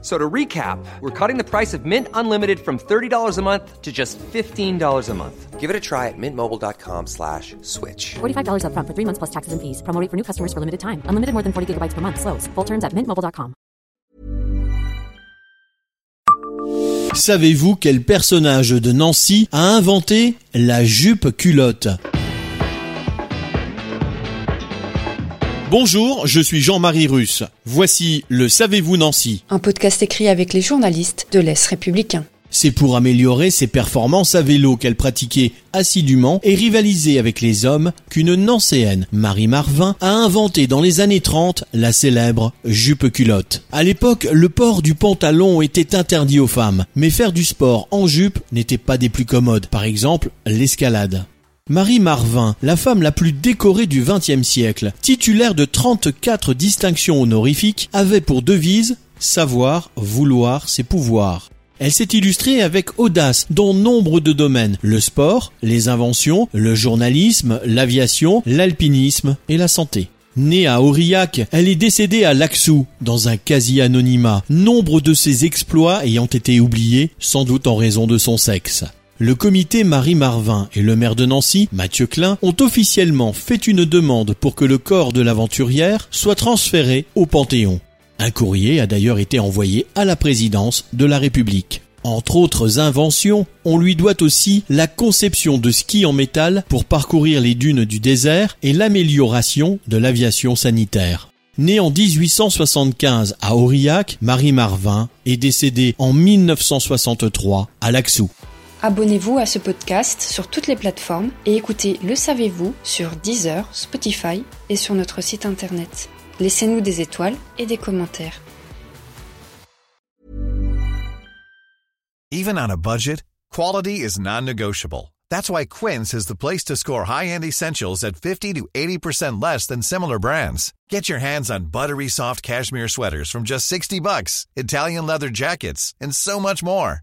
So to recap, we're cutting the price of Mint Unlimited from $30 a month to just $15 a month. Give it a try at mintmobile.com slash switch. $45 upfront for three months plus taxes and fees. Promo rate for new customers for limited time. Unlimited more than 40 gigabytes per month. Slows. Full terms at mintmobile.com. Savez-vous quel personnage de Nancy a inventé la jupe culotte? Bonjour, je suis Jean-Marie Russe. Voici le Savez-vous Nancy un podcast écrit avec les journalistes de l'Est républicain. C'est pour améliorer ses performances à vélo qu'elle pratiquait assidûment et rivalisait avec les hommes qu'une Nancéenne, Marie Marvin, a inventé dans les années 30 la célèbre jupe culotte. À l'époque, le port du pantalon était interdit aux femmes, mais faire du sport en jupe n'était pas des plus commodes, par exemple l'escalade. Marie Marvin, la femme la plus décorée du XXe siècle, titulaire de 34 distinctions honorifiques, avait pour devise savoir, vouloir, ses pouvoirs. Elle s'est illustrée avec audace dans nombre de domaines, le sport, les inventions, le journalisme, l'aviation, l'alpinisme et la santé. Née à Aurillac, elle est décédée à Laxou, dans un quasi-anonymat, nombre de ses exploits ayant été oubliés, sans doute en raison de son sexe. Le comité Marie Marvin et le maire de Nancy, Mathieu Klein, ont officiellement fait une demande pour que le corps de l'aventurière soit transféré au Panthéon. Un courrier a d'ailleurs été envoyé à la présidence de la République. Entre autres inventions, on lui doit aussi la conception de skis en métal pour parcourir les dunes du désert et l'amélioration de l'aviation sanitaire. Née en 1875 à Aurillac, Marie Marvin est décédée en 1963 à Laxou. Abonnez-vous à ce podcast sur toutes les plateformes et écoutez Le Savez-vous sur Deezer, Spotify et sur notre site internet. Laissez-nous des étoiles et des commentaires. Even on a budget, quality is non-negotiable. That's why Quince is the place to score high-end essentials at 50 to 80% less than similar brands. Get your hands on buttery soft cashmere sweaters from just 60 bucks, Italian leather jackets, and so much more.